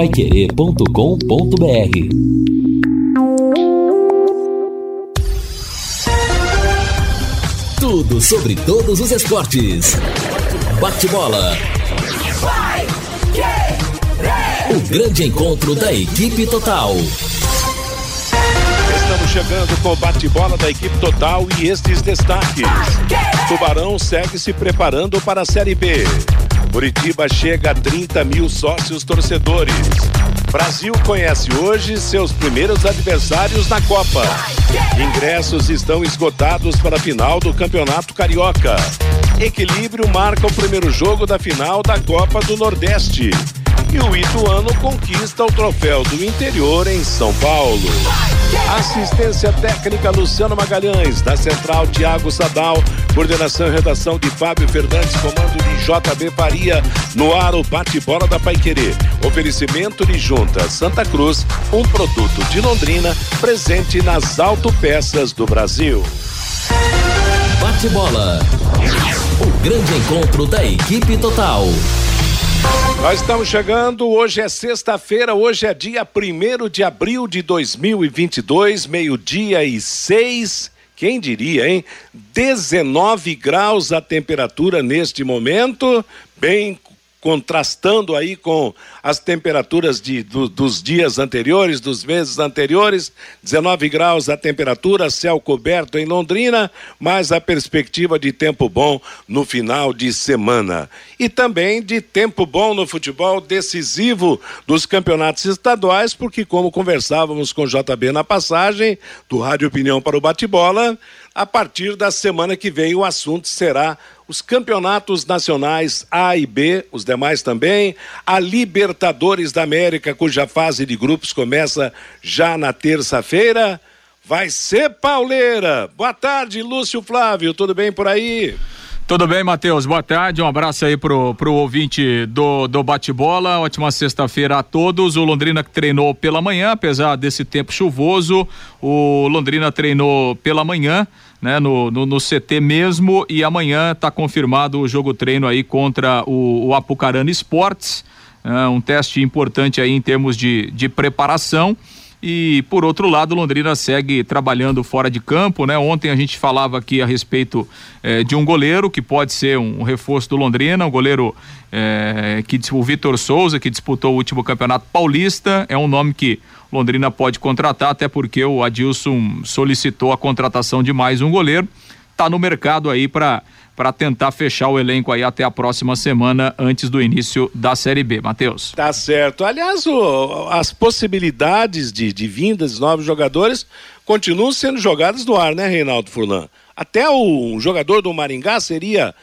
paiquerê.com.br Tudo sobre todos os esportes. Bate-bola. O grande encontro da equipe total. Estamos chegando com o bate-bola da equipe total e estes destaques. Tubarão segue se preparando para a Série B. Curitiba chega a 30 mil sócios torcedores. Brasil conhece hoje seus primeiros adversários na Copa. Ingressos estão esgotados para a final do Campeonato Carioca. Equilíbrio marca o primeiro jogo da final da Copa do Nordeste. E o Ituano conquista o troféu do interior em São Paulo. Assistência técnica Luciano Magalhães, da Central Tiago Sadal, coordenação e redação de Fábio Fernandes, comando de JB Faria, no ar o bate-bola da Paiquerê. Oferecimento de Junta Santa Cruz, um produto de Londrina, presente nas autopeças do Brasil. Bate-bola. O grande encontro da equipe total. Nós estamos chegando, hoje é sexta-feira, hoje é dia 1 de abril de 2022, meio-dia e seis. Quem diria, hein? 19 graus a temperatura neste momento, bem contrastando aí com as temperaturas de, do, dos dias anteriores, dos meses anteriores, 19 graus a temperatura, céu coberto em Londrina, mas a perspectiva de tempo bom no final de semana. E também de tempo bom no futebol decisivo dos campeonatos estaduais, porque como conversávamos com o JB na passagem, do Rádio Opinião para o Bate-Bola, a partir da semana que vem o assunto será os campeonatos nacionais A e B, os demais também, a Libertadores da América, cuja fase de grupos começa já na terça-feira. Vai ser pauleira. Boa tarde, Lúcio Flávio, tudo bem por aí? Tudo bem, Matheus? Boa tarde. Um abraço aí pro, pro ouvinte do, do bate-bola. Ótima sexta-feira a todos. O Londrina treinou pela manhã, apesar desse tempo chuvoso. O Londrina treinou pela manhã né, no, no, no, CT mesmo e amanhã está confirmado o jogo treino aí contra o, o Apucarana Esportes, é, um teste importante aí em termos de, de preparação. E por outro lado, Londrina segue trabalhando fora de campo, né? Ontem a gente falava aqui a respeito eh, de um goleiro que pode ser um, reforço do Londrina, um goleiro eh, que o Vitor Souza, que disputou o último campeonato paulista, é um nome que Londrina pode contratar, até porque o Adilson solicitou a contratação de mais um goleiro. Tá no mercado aí para para tentar fechar o elenco aí até a próxima semana, antes do início da Série B. Matheus. Tá certo. Aliás, o, as possibilidades de, de vindas de novos jogadores continuam sendo jogadas no ar, né, Reinaldo Furlan? Até o jogador do Maringá seria,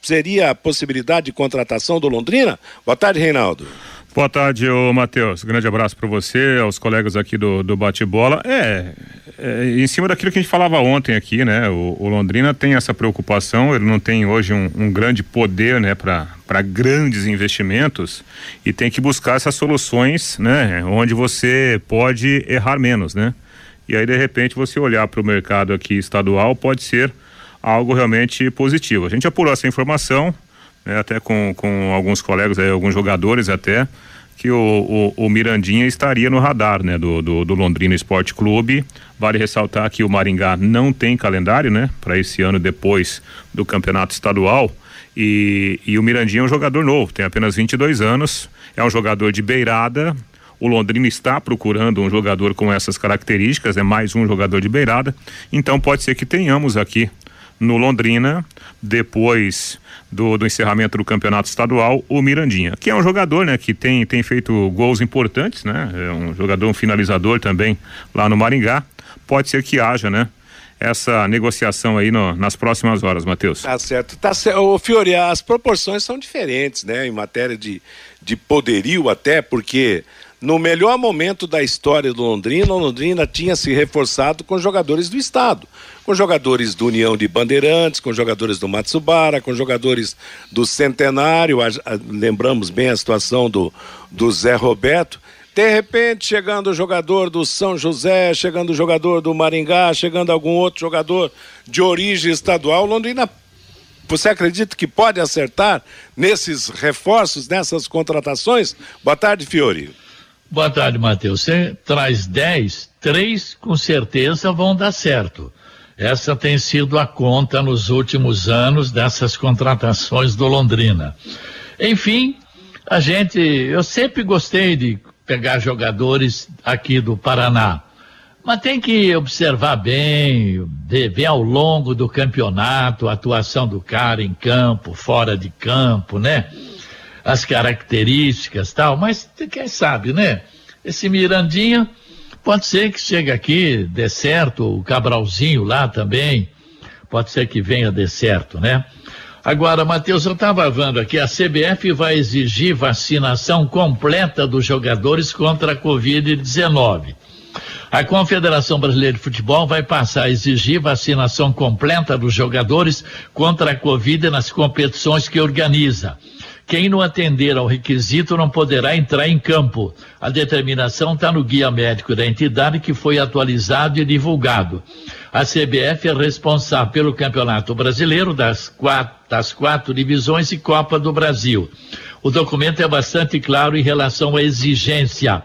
seria a possibilidade de contratação do Londrina? Boa tarde, Reinaldo. Boa tarde, ô Matheus. Grande abraço para você, aos colegas aqui do, do Bate-Bola. É, é, em cima daquilo que a gente falava ontem aqui, né? O, o Londrina tem essa preocupação, ele não tem hoje um, um grande poder, né, para grandes investimentos e tem que buscar essas soluções, né, onde você pode errar menos, né? E aí, de repente, você olhar para o mercado aqui estadual pode ser algo realmente positivo. A gente apurou essa informação, né, até com, com alguns colegas, aí, alguns jogadores até, que o, o, o, Mirandinha estaria no radar né, do, do, do, Londrina Esporte Clube. Vale ressaltar que o Maringá não tem calendário né, para esse ano depois do campeonato estadual. E, e o Mirandinha é um jogador novo, tem apenas 22 anos, é um jogador de beirada. O Londrina está procurando um jogador com essas características, é mais um jogador de beirada. Então pode ser que tenhamos aqui no Londrina, depois do, do encerramento do campeonato estadual, o Mirandinha, que é um jogador, né, que tem, tem feito gols importantes, né, é um jogador, um finalizador também lá no Maringá. Pode ser que haja, né, essa negociação aí no, nas próximas horas, Matheus. Tá certo. Tá certo. Ô, Fiori, as proporções são diferentes, né, em matéria de, de poderio até, porque no melhor momento da história do Londrina, o Londrina tinha se reforçado com jogadores do Estado. Com jogadores do União de Bandeirantes, com jogadores do Matsubara, com jogadores do Centenário. A, a, lembramos bem a situação do, do Zé Roberto. De repente, chegando o jogador do São José, chegando o jogador do Maringá, chegando algum outro jogador de origem estadual, Londrina você acredita que pode acertar nesses reforços, nessas contratações? Boa tarde, Fiore. Boa tarde, Matheus. Você traz 10, três com certeza vão dar certo. Essa tem sido a conta nos últimos anos dessas contratações do Londrina. Enfim, a gente, eu sempre gostei de pegar jogadores aqui do Paraná. Mas tem que observar bem, ver ao longo do campeonato a atuação do cara em campo, fora de campo, né? As características tal, mas quem sabe, né? Esse Mirandinha, pode ser que chegue aqui, dê certo, o Cabralzinho lá também, pode ser que venha dê certo, né? Agora, Matheus, eu estava vendo aqui, a CBF vai exigir vacinação completa dos jogadores contra a Covid-19. A Confederação Brasileira de Futebol vai passar a exigir vacinação completa dos jogadores contra a Covid nas competições que organiza. Quem não atender ao requisito não poderá entrar em campo. A determinação está no guia médico da entidade que foi atualizado e divulgado. A CBF é responsável pelo Campeonato Brasileiro das quatro, das quatro divisões e Copa do Brasil. O documento é bastante claro em relação à exigência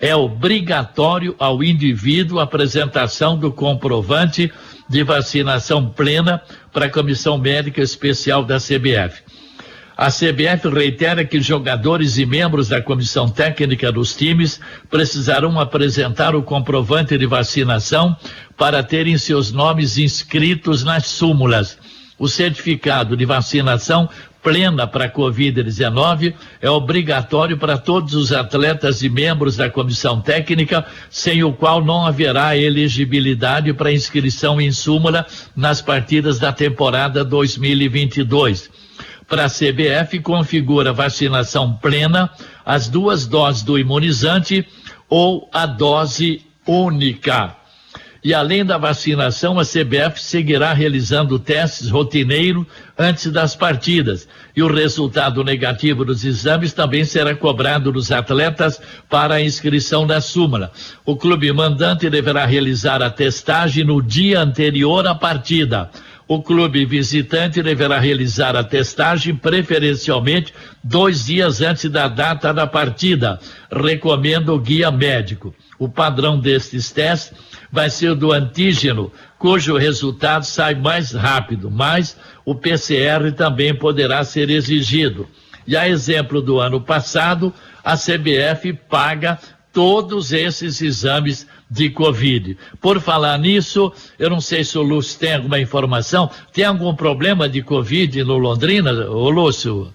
é obrigatório ao indivíduo a apresentação do comprovante de vacinação plena para a Comissão Médica Especial da CBF. A CBF reitera que jogadores e membros da comissão técnica dos times precisarão apresentar o comprovante de vacinação para terem seus nomes inscritos nas súmulas. O certificado de vacinação plena para a Covid-19 é obrigatório para todos os atletas e membros da comissão técnica, sem o qual não haverá elegibilidade para inscrição em súmula nas partidas da temporada 2022. Para a CBF, configura vacinação plena, as duas doses do imunizante ou a dose única. E além da vacinação, a CBF seguirá realizando testes rotineiros antes das partidas. E o resultado negativo dos exames também será cobrado dos atletas para a inscrição na súmula. O clube mandante deverá realizar a testagem no dia anterior à partida. O clube visitante deverá realizar a testagem preferencialmente dois dias antes da data da partida. Recomenda o guia médico. O padrão destes testes vai ser do antígeno, cujo resultado sai mais rápido, mas o PCR também poderá ser exigido. E a exemplo do ano passado, a CBF paga todos esses exames de Covid. Por falar nisso, eu não sei se o Lúcio tem alguma informação. Tem algum problema de Covid no Londrina, ô Lúcio?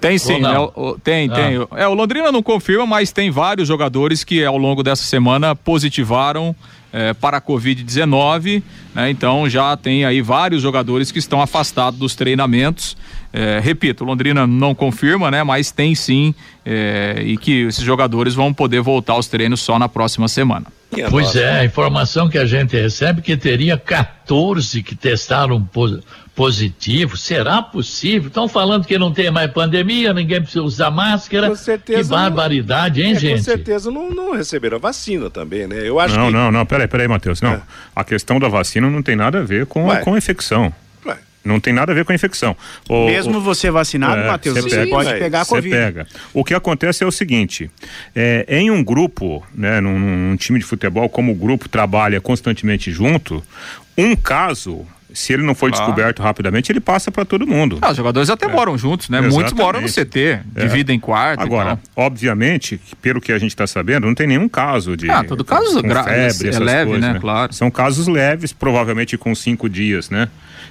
Tem sim, né? O, tem, ah. tem. É, o Londrina não confirma, mas tem vários jogadores que ao longo dessa semana positivaram é, para a Covid-19, né? Então já tem aí vários jogadores que estão afastados dos treinamentos. É, repito, Londrina não confirma, né? Mas tem sim, é, e que esses jogadores vão poder voltar aos treinos só na próxima semana. Pois é, a informação que a gente recebe que teria 14 que testaram positivo. Será possível? Estão falando que não tem mais pandemia, ninguém precisa usar máscara. Com certeza. Que barbaridade, hein, é, gente? Com certeza não, não receberam vacina também, né? Eu acho não, que... não, não, peraí, peraí, Matheus. Não, é. a questão da vacina não tem nada a ver com, a, com a infecção. Não tem nada a ver com a infecção. O, Mesmo o, você vacinado, é, Matheus, você pega, pode pegar a Covid. pega. O que acontece é o seguinte: é, em um grupo, né, num, num time de futebol, como o grupo trabalha constantemente junto, um caso se ele não for ah. descoberto rapidamente, ele passa para todo mundo. Ah, os jogadores até é. moram juntos, né? Exatamente. Muitos moram no CT, dividem é. quarto. Agora, obviamente, pelo que a gente está sabendo, não tem nenhum caso de. Ah, todo caso febre, é leve, coisas, né? né? Claro. São casos leves, provavelmente com cinco dias, né?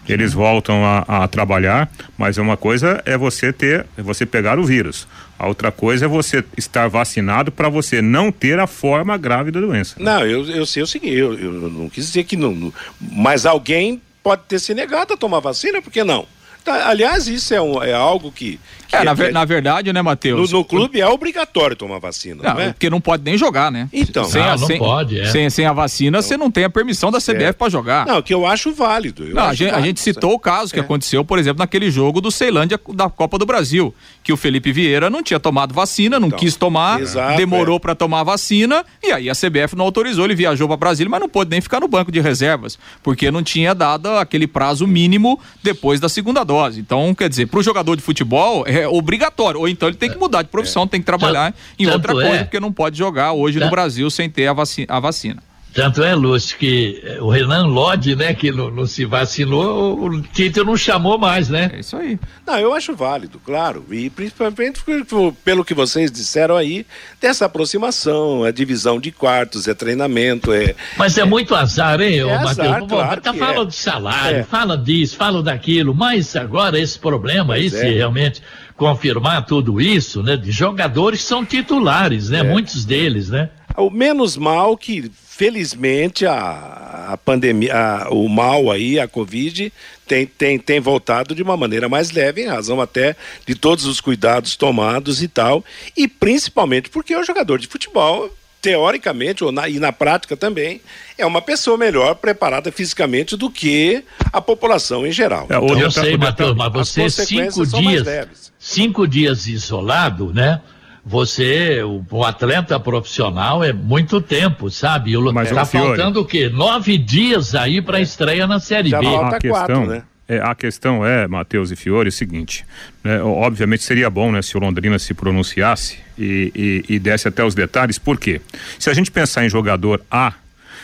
Eles voltam a, a trabalhar, mas uma coisa é você ter, é você pegar o vírus. A outra coisa é você estar vacinado para você não ter a forma grave da doença. Não, eu, eu sei o seguinte, eu, eu não quis dizer que não, mas alguém pode ter se negado a tomar vacina, por que não? Tá, aliás, isso é, um, é algo que. É, na, ver, na, verdade, né, Matheus? No, no, clube é obrigatório tomar vacina. Não, não é? Porque não pode nem jogar, né? Então, sem não, a, não sem, pode. É. Sem, sem a vacina, você não tem a permissão da CBF é. para jogar. Não, que eu acho válido. Eu não, acho a, gente, válido, a gente citou o caso que é. aconteceu, por exemplo, naquele jogo do Ceilândia da Copa do Brasil, que o Felipe Vieira não tinha tomado vacina, não então, quis tomar, exato, demorou é. para tomar vacina, e aí a CBF não autorizou, ele viajou para Brasília, mas não pôde nem ficar no banco de reservas, porque não tinha dado aquele prazo mínimo depois da segunda dose. Então, quer dizer dizer, para o jogador de futebol, é obrigatório. Ou então ele tem que mudar de profissão, é. tem que trabalhar em outra coisa, é. porque não pode jogar hoje no Brasil sem ter a vacina. A vacina. Tanto é, Lúcio, que eh, o Renan Lodge, né, que não, não, se vacinou, o Tite não chamou mais, né? É isso aí. Não, eu acho válido, claro. E principalmente pelo que vocês disseram aí, dessa aproximação, a divisão de quartos, é treinamento, é. Mas é, é muito azar, hein, é Matheus? Claro tá falando é. de salário, é. fala disso, fala daquilo, mas agora esse problema aí, se é. realmente confirmar tudo isso, né, de jogadores são titulares, né? É. Muitos deles, né? O menos mal que felizmente a, a pandemia, a, o mal aí, a Covid, tem, tem, tem voltado de uma maneira mais leve, em razão até de todos os cuidados tomados e tal, e principalmente porque o jogador de futebol teoricamente ou na, e na prática também é uma pessoa melhor preparada fisicamente do que a população em geral. É, então, eu sei, Matheus, mas você cinco dias, cinco dias isolado, né? você, o, o, atleta profissional é muito tempo, sabe? Mas tá faltando o quê? Nove dias aí para é. estreia na Série Já B. A questão, quatro, né? É, a questão é, Matheus e Fiore, é o seguinte, né, obviamente seria bom né, se o Londrina se pronunciasse e, e, e desse até os detalhes, por quê? Se a gente pensar em jogador A,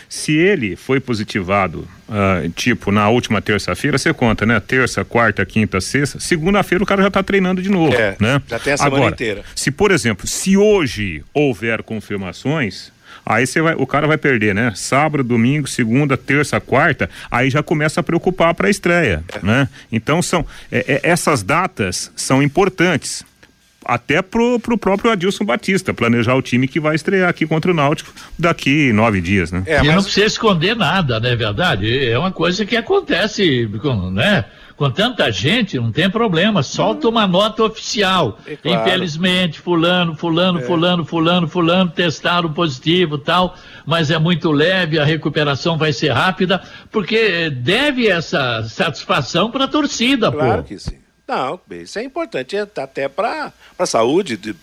se ele foi positivado, uh, tipo, na última terça-feira, você conta, né? Terça, quarta, quinta, sexta, segunda-feira o cara já está treinando de novo, é, né? Já tem a semana Agora, inteira. Se, por exemplo, se hoje houver confirmações, aí você vai, o cara vai perder, né? Sábado, domingo, segunda, terça, quarta, aí já começa a preocupar para a estreia, é. né? Então são é, é, essas datas são importantes até pro, pro próprio Adilson Batista, planejar o time que vai estrear aqui contra o Náutico daqui nove dias, né? É, mas... E não precisa esconder nada, não é verdade? É uma coisa que acontece, né? Com tanta gente, não tem problema, solta uma nota oficial. É claro. Infelizmente, fulano, fulano, é. fulano, fulano, fulano, testaram positivo tal, mas é muito leve, a recuperação vai ser rápida, porque deve essa satisfação para a torcida, claro pô. Claro que sim. Não, isso é importante até para a saúde de,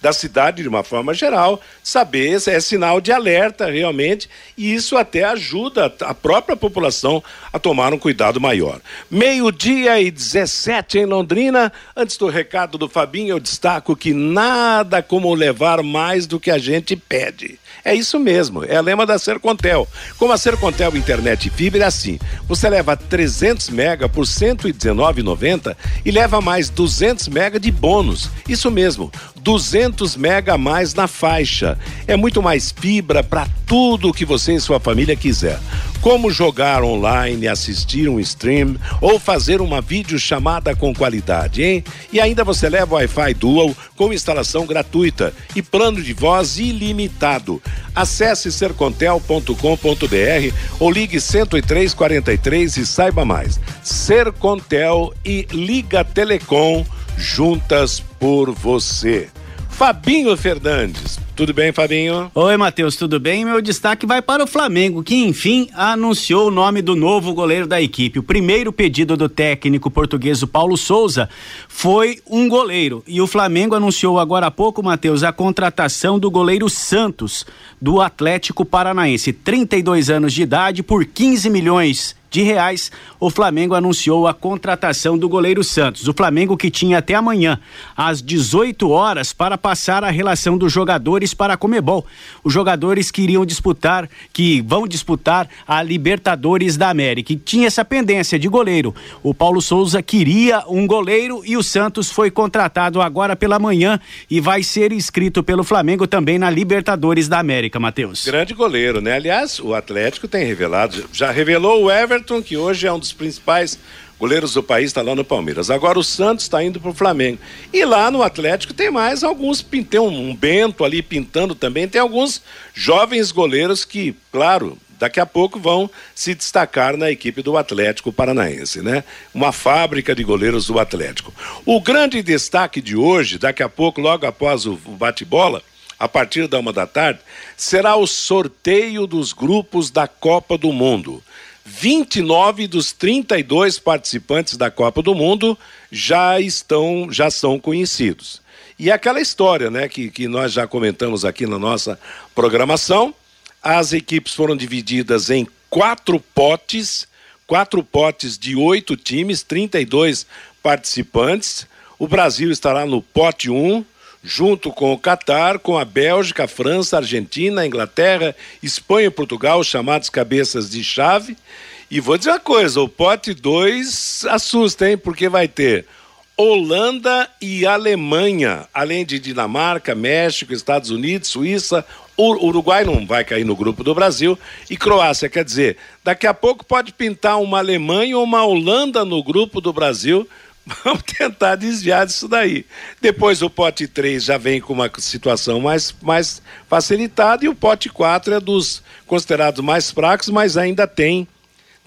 da cidade de uma forma geral, saber é sinal de alerta realmente, e isso até ajuda a própria população a tomar um cuidado maior. Meio-dia e 17 em Londrina. Antes do recado do Fabinho, eu destaco que nada como levar mais do que a gente pede. É isso mesmo, é a lema da Sercontel. Como a Sercontel Internet Fibra é assim, você leva 300 mega por 119,90 e leva mais 200 mega de bônus. Isso mesmo, 200 mega a mais na faixa. É muito mais fibra para tudo o que você e sua família quiser. Como jogar online, assistir um stream ou fazer uma videochamada com qualidade, hein? E ainda você leva Wi-Fi Dual com instalação gratuita e plano de voz ilimitado. Acesse sercontel.com.br ou ligue 10343 e saiba mais. Sercontel e Liga Telecom juntas por você. Fabinho Fernandes. Tudo bem, Fabinho? Oi, Matheus, tudo bem? Meu destaque vai para o Flamengo, que enfim anunciou o nome do novo goleiro da equipe. O primeiro pedido do técnico português Paulo Souza foi um goleiro. E o Flamengo anunciou agora há pouco, Matheus, a contratação do goleiro Santos, do Atlético Paranaense. 32 anos de idade por 15 milhões de reais, o Flamengo anunciou a contratação do goleiro Santos. O Flamengo que tinha até amanhã, às 18 horas, para passar a relação dos jogadores para a Comebol. Os jogadores queriam disputar, que vão disputar a Libertadores da América. E tinha essa pendência de goleiro. O Paulo Souza queria um goleiro e o Santos foi contratado agora pela manhã e vai ser inscrito pelo Flamengo também na Libertadores da América, Matheus. Grande goleiro, né? Aliás, o Atlético tem revelado, já revelou o Everton Everton, que hoje é um dos principais goleiros do país, está lá no Palmeiras. Agora o Santos está indo para o Flamengo. E lá no Atlético tem mais alguns, tem um, Bento ali pintando também, tem alguns jovens goleiros que, claro, daqui a pouco vão se destacar na equipe do Atlético Paranaense, né? Uma fábrica de goleiros do Atlético. O grande destaque de hoje, daqui a pouco, logo após o bate-bola, a partir da uma da tarde, será o sorteio dos grupos da Copa do Mundo. 29 dos 32 participantes da Copa do Mundo já estão, já são conhecidos. E aquela história, né, que, que nós já comentamos aqui na nossa programação, as equipes foram divididas em quatro potes, quatro potes de oito times, 32 participantes. O Brasil estará no pote 1, junto com o Catar, com a Bélgica, a França, a Argentina, a Inglaterra, Espanha e Portugal, chamados cabeças de chave. E vou dizer uma coisa: o pote 2 assusta, hein? Porque vai ter Holanda e Alemanha, além de Dinamarca, México, Estados Unidos, Suíça, o Uruguai não vai cair no grupo do Brasil e Croácia. Quer dizer, daqui a pouco pode pintar uma Alemanha ou uma Holanda no grupo do Brasil. Vamos tentar desviar disso daí. Depois o pote 3 já vem com uma situação mais, mais facilitada e o pote 4 é dos considerados mais fracos, mas ainda tem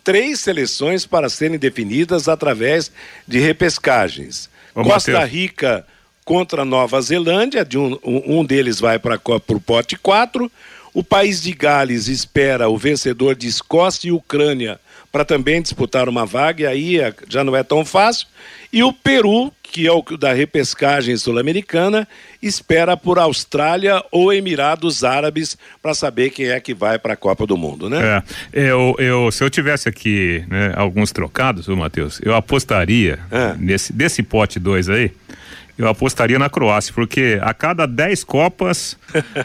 três seleções para serem definidas através de repescagens. Ô, Costa Mateus. Rica contra Nova Zelândia, de um, um deles vai para o pote 4. O país de Gales espera o vencedor de Escócia e Ucrânia para também disputar uma vaga, e aí é, já não é tão fácil. E o Peru que é o da repescagem sul-americana, espera por Austrália ou Emirados Árabes para saber quem é que vai para a Copa do Mundo, né? É, eu, eu, se eu tivesse aqui né, alguns trocados, Matheus, eu apostaria é. nesse desse pote 2 aí, eu apostaria na Croácia, porque a cada 10 Copas,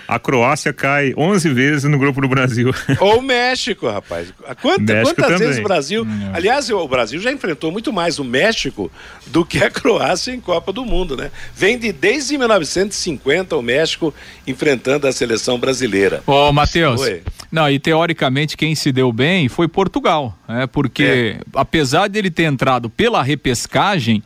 a Croácia cai 11 vezes no grupo do Brasil. Ou o México, rapaz. Quanta, México quantas também. vezes o Brasil. Hum. Aliás, o Brasil já enfrentou muito mais o México do que a Croácia em Copa do Mundo, né? Vem de desde 1950 o México enfrentando a seleção brasileira. Ô, Matheus. Não, e teoricamente quem se deu bem foi Portugal, né? Porque é. apesar dele ter entrado pela repescagem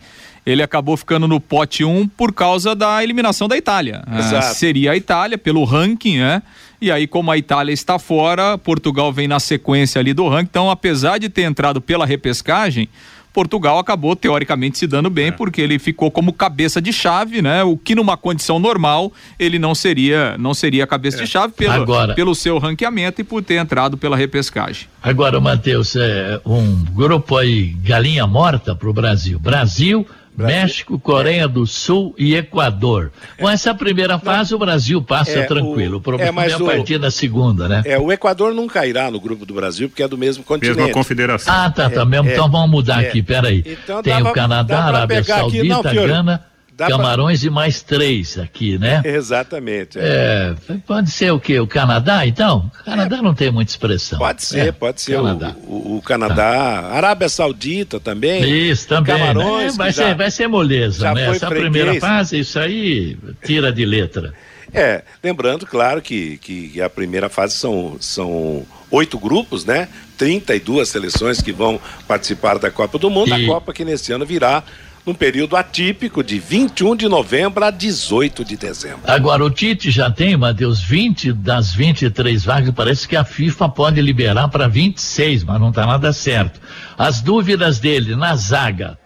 ele acabou ficando no pote 1 um por causa da eliminação da Itália. Ah, seria a Itália, pelo ranking, né? E aí, como a Itália está fora, Portugal vem na sequência ali do ranking. Então, apesar de ter entrado pela repescagem, Portugal acabou teoricamente se dando bem, é. porque ele ficou como cabeça de chave, né? O que numa condição normal ele não seria, não seria cabeça é. de chave pelo, agora, pelo seu ranqueamento e por ter entrado pela repescagem. Agora, Matheus, é um grupo aí galinha morta para o Brasil. Brasil, México, Coreia do Sul e Equador. Com essa primeira fase, o Brasil passa é, tranquilo. O, problema é, é a partir o, da segunda, né? É, o Equador não cairá no grupo do Brasil, porque é do mesmo continente. Mesma confederação. Ah, tá, tá. É, então vamos mudar é. aqui, peraí. Então, Tem o Canadá, Arábia Saudita, aqui, não, Gana. Camarões pra... e mais três aqui, né? Exatamente. É. é. pode ser o quê? O Canadá, então? O Canadá é. não tem muita expressão. Pode ser, é. pode ser. Canadá. O, o, o Canadá, tá. Arábia Saudita também. Isso, também. Né? Camarões. Né? Vai, ser, vai ser moleza, né? Essa freguês. primeira fase, isso aí tira de letra. É, lembrando, claro, que, que a primeira fase são, são oito grupos, né? 32 seleções que vão participar da Copa do Mundo, e... a Copa que nesse ano virá num período atípico de 21 de novembro a 18 de dezembro. Agora, o Tite já tem, Matheus, 20 das 23 vagas, parece que a FIFA pode liberar para 26, mas não está nada certo. As dúvidas dele na zaga,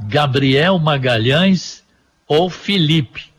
Gabriel Magalhães ou Felipe.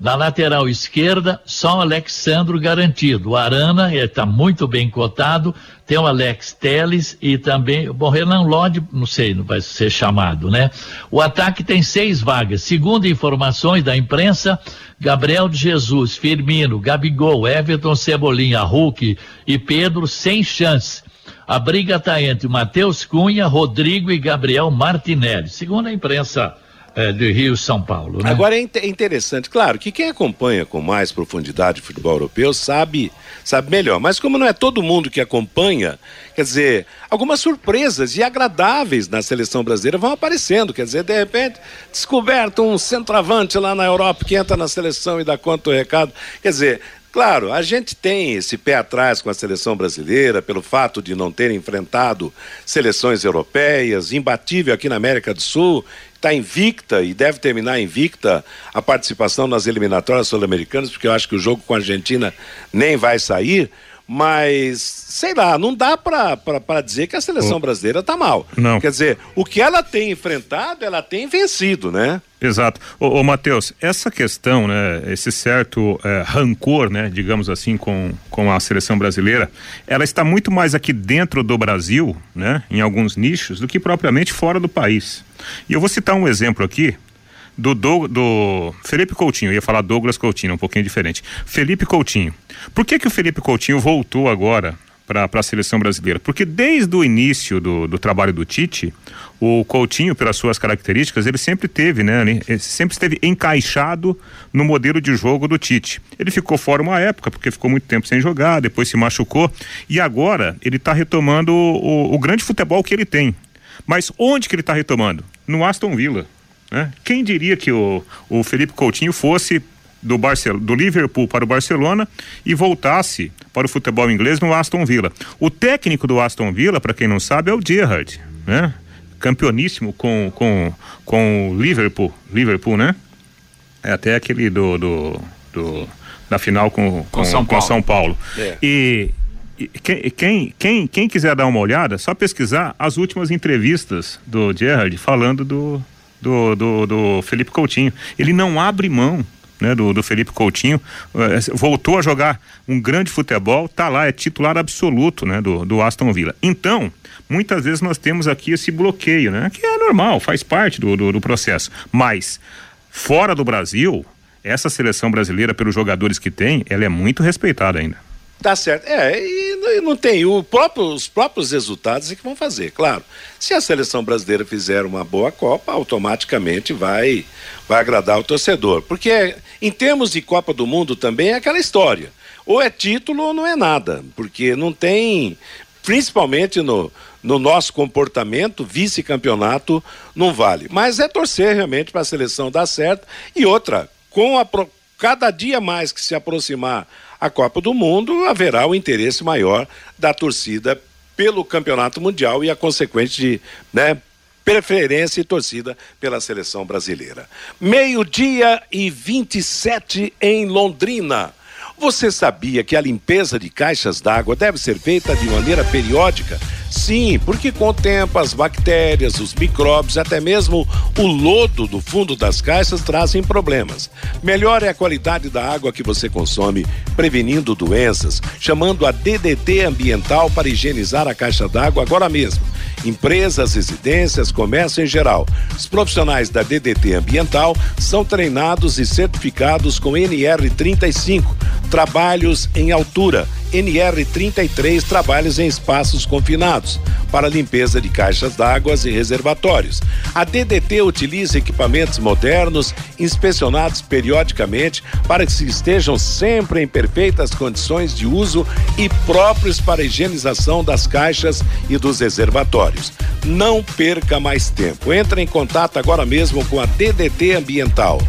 Na lateral esquerda, só o Alexandro garantido. O Arana está muito bem cotado. Tem o Alex Teles e também. Bom, Renan não sei, não vai ser chamado, né? O ataque tem seis vagas. Segundo informações da imprensa, Gabriel de Jesus, Firmino, Gabigol, Everton Cebolinha, Hulk e Pedro sem chance. A briga está entre Matheus Cunha, Rodrigo e Gabriel Martinelli. Segundo a imprensa é, de Rio São Paulo. Né? Agora é, é interessante, claro, que quem acompanha com mais profundidade o futebol europeu sabe, sabe melhor. Mas como não é todo mundo que acompanha, quer dizer, algumas surpresas e agradáveis na seleção brasileira vão aparecendo. Quer dizer, de repente, descoberto um centroavante lá na Europa que entra na seleção e dá conta do recado. Quer dizer, Claro, a gente tem esse pé atrás com a seleção brasileira pelo fato de não ter enfrentado seleções europeias, imbatível aqui na América do Sul, está invicta e deve terminar invicta a participação nas eliminatórias sul-americanas, porque eu acho que o jogo com a Argentina nem vai sair. Mas, sei lá, não dá para dizer que a seleção brasileira está mal. Não. Quer dizer, o que ela tem enfrentado, ela tem vencido, né? Exato. Ô, ô Matheus, essa questão, né, esse certo é, rancor, né, digamos assim, com, com a seleção brasileira, ela está muito mais aqui dentro do Brasil, né, em alguns nichos, do que propriamente fora do país. E eu vou citar um exemplo aqui, do, do, do Felipe Coutinho, eu ia falar Douglas Coutinho, um pouquinho diferente. Felipe Coutinho. Por que que o Felipe Coutinho voltou agora para a seleção brasileira? Porque desde o início do, do trabalho do Tite, o Coutinho, pelas suas características, ele sempre teve, né? Ele sempre esteve encaixado no modelo de jogo do Tite. Ele ficou fora uma época, porque ficou muito tempo sem jogar, depois se machucou, e agora ele está retomando o, o, grande futebol que ele tem. Mas onde que ele está retomando? No Aston Villa. Né? Quem diria que o, o Felipe Coutinho fosse do, Barcel do Liverpool para o Barcelona e voltasse para o futebol inglês no Aston Villa. O técnico do Aston Villa, para quem não sabe, é o Gerrard, né? Campeoníssimo com, com, com o Liverpool, Liverpool, né? É até aquele do, do, do da final com, com, com São Paulo. Com São Paulo. É. E, quem, quem, quem, quiser dar uma olhada, só pesquisar as últimas entrevistas do Gerrard falando do, do, do, do Felipe Coutinho. Ele não abre mão né, do, do Felipe Coutinho, uh, voltou a jogar um grande futebol, tá lá, é titular absoluto, né, do, do Aston Villa. Então, muitas vezes nós temos aqui esse bloqueio, né, que é normal, faz parte do, do, do processo, mas fora do Brasil, essa seleção brasileira, pelos jogadores que tem, ela é muito respeitada ainda. Tá certo. É, e não tem. Próprio, os próprios resultados é que vão fazer, claro. Se a seleção brasileira fizer uma boa Copa, automaticamente vai, vai agradar o torcedor. Porque em termos de Copa do Mundo também é aquela história. Ou é título ou não é nada. Porque não tem. Principalmente no, no nosso comportamento, vice-campeonato não vale. Mas é torcer realmente para a seleção dar certo. E outra, com a, cada dia mais que se aproximar a Copa do Mundo, haverá o um interesse maior da torcida pelo Campeonato Mundial e a consequente né, preferência e torcida pela seleção brasileira. Meio-dia e 27 em Londrina. Você sabia que a limpeza de caixas d'água deve ser feita de maneira periódica? Sim, porque com o tempo as bactérias, os micróbios, até mesmo o lodo do fundo das caixas trazem problemas. Melhor é a qualidade da água que você consome, prevenindo doenças, chamando a DDT Ambiental para higienizar a caixa d'água agora mesmo. Empresas, residências, comércio em geral. Os profissionais da DDT Ambiental são treinados e certificados com NR35, trabalhos em altura NR33 trabalhos em espaços confinados para limpeza de caixas d'água e reservatórios. A DDT utiliza equipamentos modernos, inspecionados periodicamente para que estejam sempre em perfeitas condições de uso e próprios para a higienização das caixas e dos reservatórios. Não perca mais tempo. Entre em contato agora mesmo com a DDT Ambiental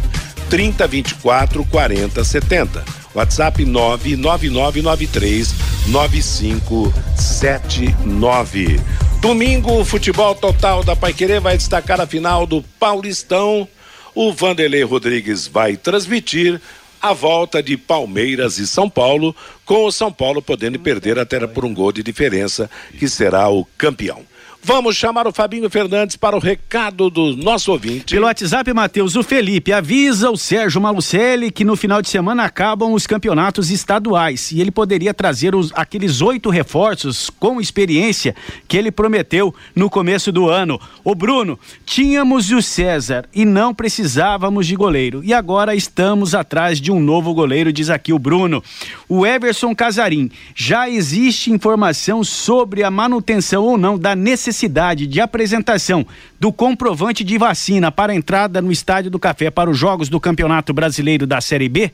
3024 4070 WhatsApp 99993 9579. Domingo, o futebol total da Paiquerê vai destacar a final do Paulistão. O Vanderlei Rodrigues vai transmitir a volta de Palmeiras e São Paulo, com o São Paulo podendo perder até por um gol de diferença, que será o campeão. Vamos chamar o Fabinho Fernandes para o recado do nosso ouvinte. Pelo WhatsApp, Matheus, o Felipe avisa o Sérgio Malucelli que no final de semana acabam os campeonatos estaduais e ele poderia trazer os, aqueles oito reforços com experiência que ele prometeu no começo do ano. O Bruno, tínhamos o César e não precisávamos de goleiro e agora estamos atrás de um novo goleiro, diz aqui o Bruno. O Everson Casarim, já existe informação sobre a manutenção ou não da necessidade necessidade de apresentação do comprovante de vacina para entrada no Estádio do Café para os Jogos do Campeonato Brasileiro da Série B?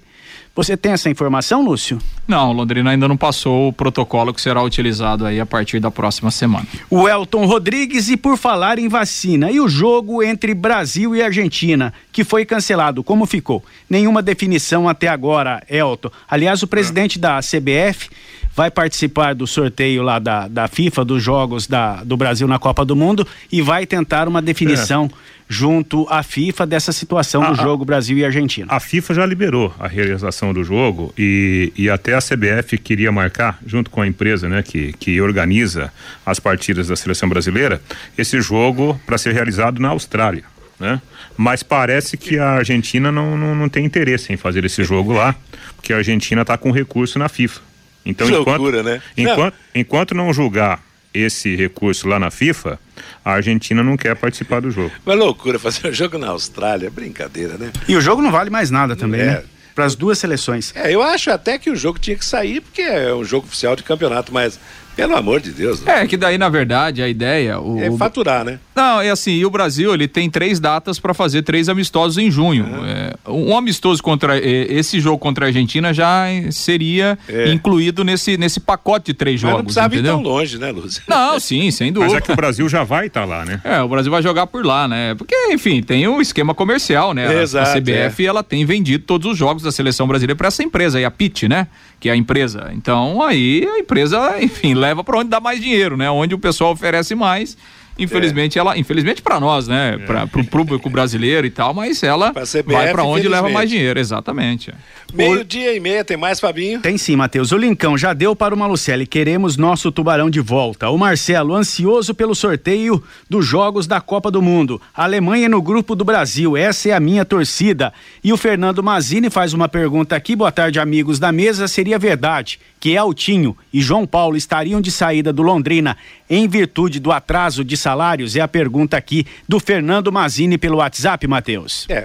Você tem essa informação, Lúcio? Não, Londrina ainda não passou o protocolo que será utilizado aí a partir da próxima semana. O Elton Rodrigues e por falar em vacina, e o jogo entre Brasil e Argentina, que foi cancelado, como ficou? Nenhuma definição até agora, Elton. Aliás, o presidente da CBF vai participar do sorteio lá da, da FIFA, dos jogos da, do Brasil na Copa do Mundo, e vai tentar uma definição. É junto à FIFA dessa situação a, do jogo Brasil e Argentina. A FIFA já liberou a realização do jogo e, e até a CBF queria marcar, junto com a empresa né, que, que organiza as partidas da seleção brasileira, esse jogo para ser realizado na Austrália. Né? Mas parece que a Argentina não, não, não tem interesse em fazer esse jogo lá, porque a Argentina está com recurso na FIFA. Então, que enquanto, loucura, né? Enquanto, não. enquanto não julgar esse recurso lá na FIFA, a Argentina não quer participar do jogo. Uma loucura fazer um jogo na Austrália, brincadeira, né? E o jogo não vale mais nada também, é. né? Para as duas seleções. É, eu acho até que o jogo tinha que sair, porque é um jogo oficial de campeonato, mas Pelo amor de Deus. Né? É, que daí, na verdade, a ideia. O, é faturar, né? Não, é assim, e o Brasil, ele tem três datas para fazer três amistosos em junho. Uhum. É, um amistoso contra. Esse jogo contra a Argentina já seria é. incluído nesse, nesse pacote de três jogos. Mas não precisava entendeu? ir tão longe, né, Lúcio? Não, sim, sem dúvida. Mas é que o Brasil já vai estar tá lá, né? É, o Brasil vai jogar por lá, né? Porque, enfim, tem um esquema comercial, né? Exato, a CBF, é. ela tem vendido todos os jogos da seleção brasileira para essa empresa, aí a PIT, né? Que é a empresa. Então, aí a empresa, enfim, leva para onde dá mais dinheiro, né? Onde o pessoal oferece mais Infelizmente, é. ela, infelizmente para nós, né? É. Para o público brasileiro e tal, mas ela CBF, vai para onde leva mais dinheiro, exatamente. Meio-dia e meia, tem mais, Fabinho? Tem sim, Matheus. O Lincão já deu para o Malucelli. Queremos nosso tubarão de volta. O Marcelo, ansioso pelo sorteio dos Jogos da Copa do Mundo. A Alemanha no grupo do Brasil. Essa é a minha torcida. E o Fernando Mazini faz uma pergunta aqui. Boa tarde, amigos da mesa. Seria verdade que Altinho e João Paulo estariam de saída do Londrina em virtude do atraso de salários? É a pergunta aqui do Fernando Mazini pelo WhatsApp, Matheus. É,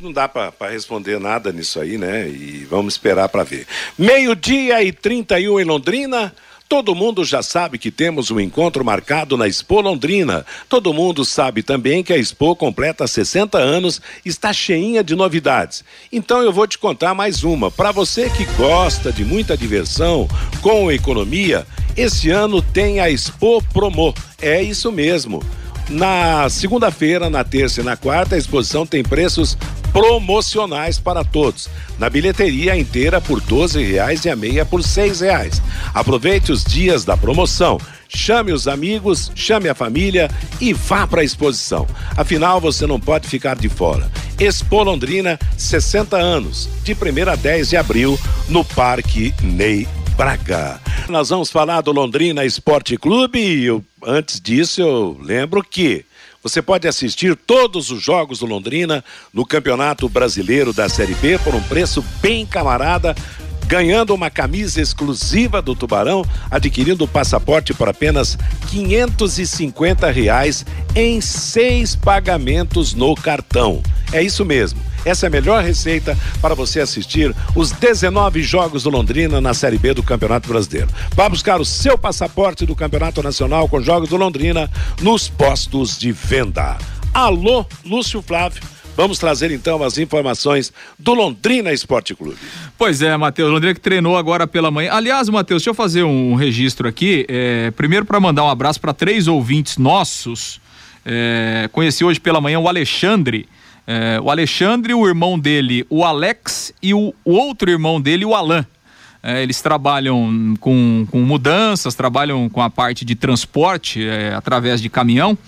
não dá para responder nada nisso aí, né? E vamos esperar para ver. Meio-dia e 31 em Londrina. Todo mundo já sabe que temos um encontro marcado na Expo Londrina. Todo mundo sabe também que a Expo completa 60 anos está cheinha de novidades. Então eu vou te contar mais uma. Para você que gosta de muita diversão com economia, esse ano tem a Expo Promo. É isso mesmo. Na segunda-feira, na terça e na quarta, a exposição tem preços promocionais para todos. Na bilheteria inteira por R$ reais e a meia por R$ reais. Aproveite os dias da promoção. Chame os amigos, chame a família e vá para a exposição. Afinal, você não pode ficar de fora. Expo Londrina, 60 anos, de 1 a 10 de abril, no Parque Ney Braga. Nós vamos falar do Londrina Esporte Clube e eu, antes disso eu lembro que você pode assistir todos os jogos do Londrina no Campeonato Brasileiro da Série B por um preço bem camarada ganhando uma camisa exclusiva do Tubarão, adquirindo o passaporte por apenas 550 reais em seis pagamentos no cartão. É isso mesmo. Essa é a melhor receita para você assistir os 19 jogos do Londrina na Série B do Campeonato Brasileiro. Vá buscar o seu passaporte do Campeonato Nacional com jogos do Londrina nos postos de venda. Alô, Lúcio Flávio. Vamos trazer então as informações do Londrina Esporte Clube. Pois é, Matheus, Londrina que treinou agora pela manhã. Aliás, Matheus, deixa eu fazer um registro aqui. É, primeiro para mandar um abraço para três ouvintes nossos. É, conheci hoje pela manhã o Alexandre. É, o Alexandre, o irmão dele, o Alex, e o, o outro irmão dele, o Alan. É, eles trabalham com, com, mudanças, trabalham com a parte de transporte é, através de caminhão.